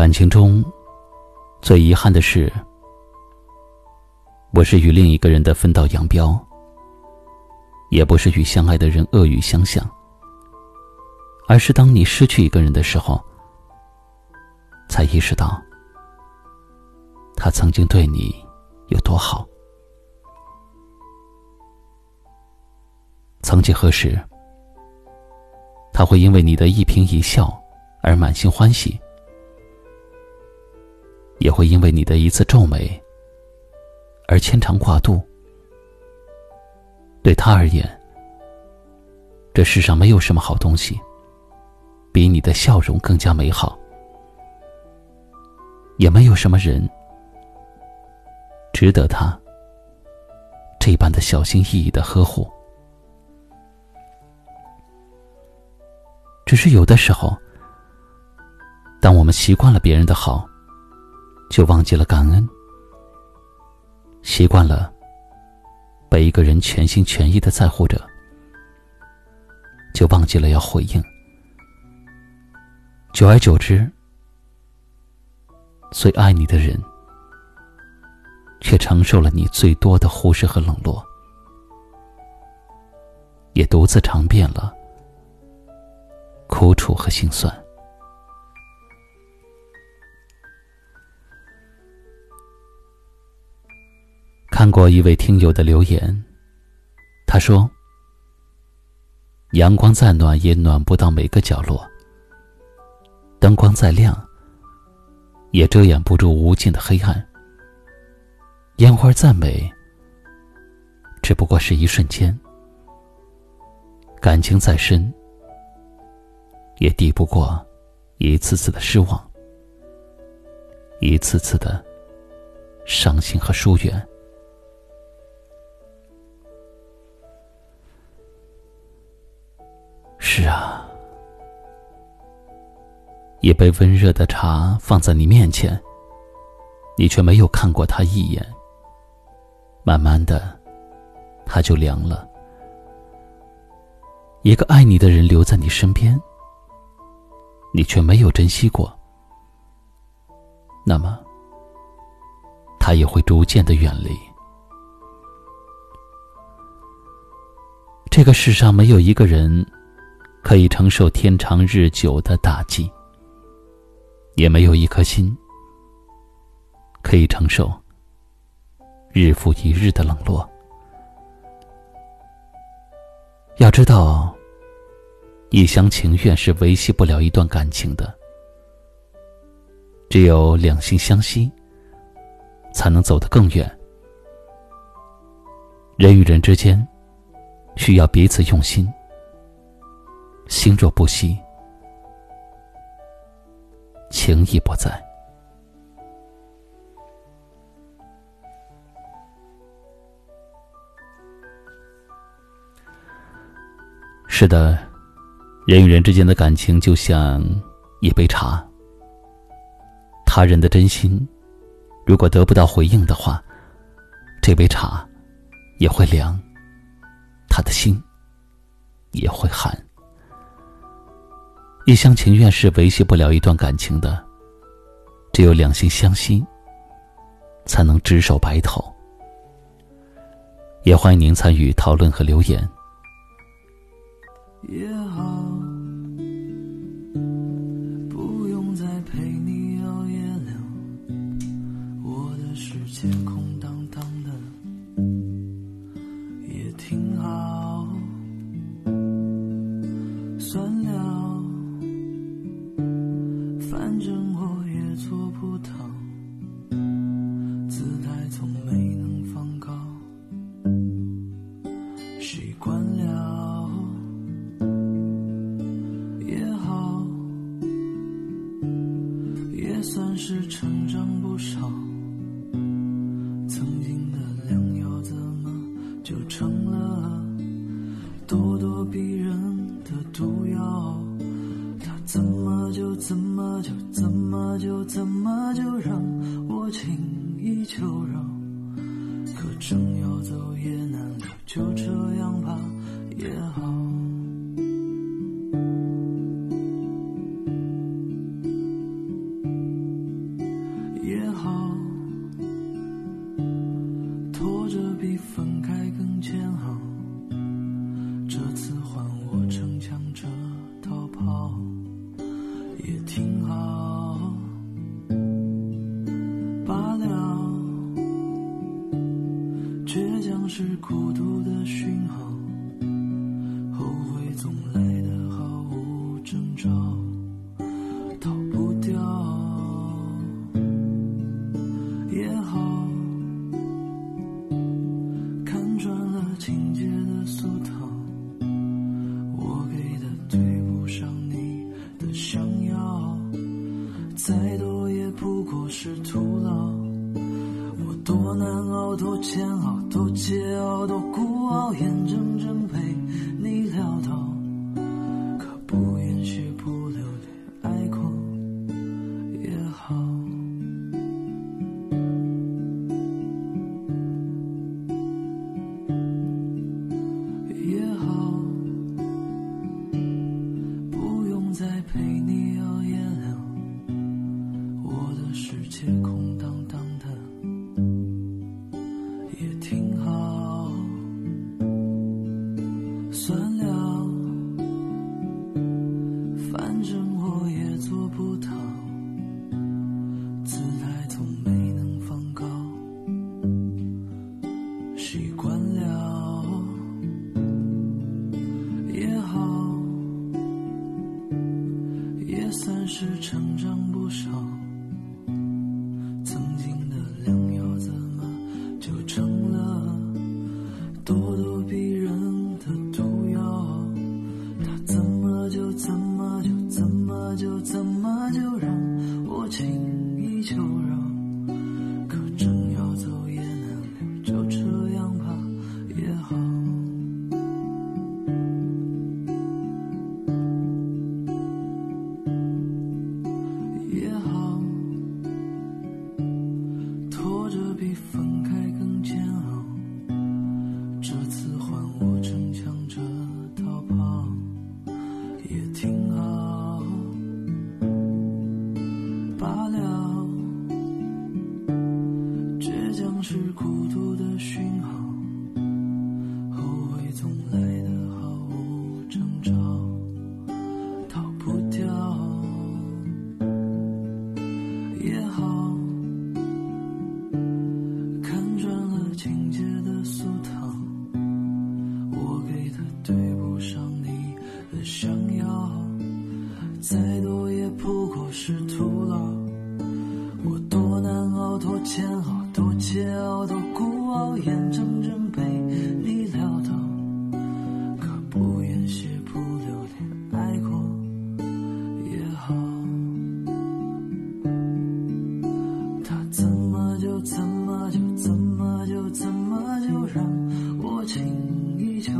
感情中，最遗憾的是，不是与另一个人的分道扬镳，也不是与相爱的人恶语相向，而是当你失去一个人的时候，才意识到，他曾经对你有多好。曾几何时，他会因为你的一颦一笑而满心欢喜。也会因为你的一次皱眉而牵肠挂肚。对他而言，这世上没有什么好东西比你的笑容更加美好，也没有什么人值得他这般的小心翼翼的呵护。只是有的时候，当我们习惯了别人的好，就忘记了感恩，习惯了被一个人全心全意的在乎着，就忘记了要回应。久而久之，最爱你的人，却承受了你最多的忽视和冷落，也独自尝遍了苦楚和心酸。看过一位听友的留言，他说：“阳光再暖也暖不到每个角落，灯光再亮也遮掩不住无尽的黑暗。烟花再美，只不过是一瞬间；感情再深，也抵不过一次次的失望，一次次的伤心和疏远。”是啊，一杯温热的茶放在你面前，你却没有看过他一眼。慢慢的，他就凉了。一个爱你的人留在你身边，你却没有珍惜过，那么，他也会逐渐的远离。这个世上没有一个人。可以承受天长日久的打击，也没有一颗心可以承受日复一日的冷落。要知道，一厢情愿是维系不了一段感情的，只有两心相惜，才能走得更远。人与人之间，需要彼此用心。心若不息，情亦不在。是的，人与人之间的感情就像一杯茶，他人的真心，如果得不到回应的话，这杯茶也会凉，他的心也会寒。一厢情愿是维系不了一段感情的，只有两心相惜，才能执手白头。也欢迎您参与讨论和留言。也好，反正我也做不到，姿态从没能放高，习惯了也好，也算是成长不少。曾经又怎么就让我轻易求饶？可正要走也难留就这样吧也好。也好拖着比分开更煎熬是孤独的讯号后悔总来的算是成长不少。曾经的良友，怎么就成了咄咄逼人的毒药？他怎么就怎么就怎么就怎么就让我轻易就？是孤独的讯号，后悔总来得毫无征兆，逃不掉。也好看穿了情节的俗套，我给的对。眼睁睁被你撩到，可不愿是不留恋，爱过也好。他怎么就怎么就怎么就怎么就让我轻易就？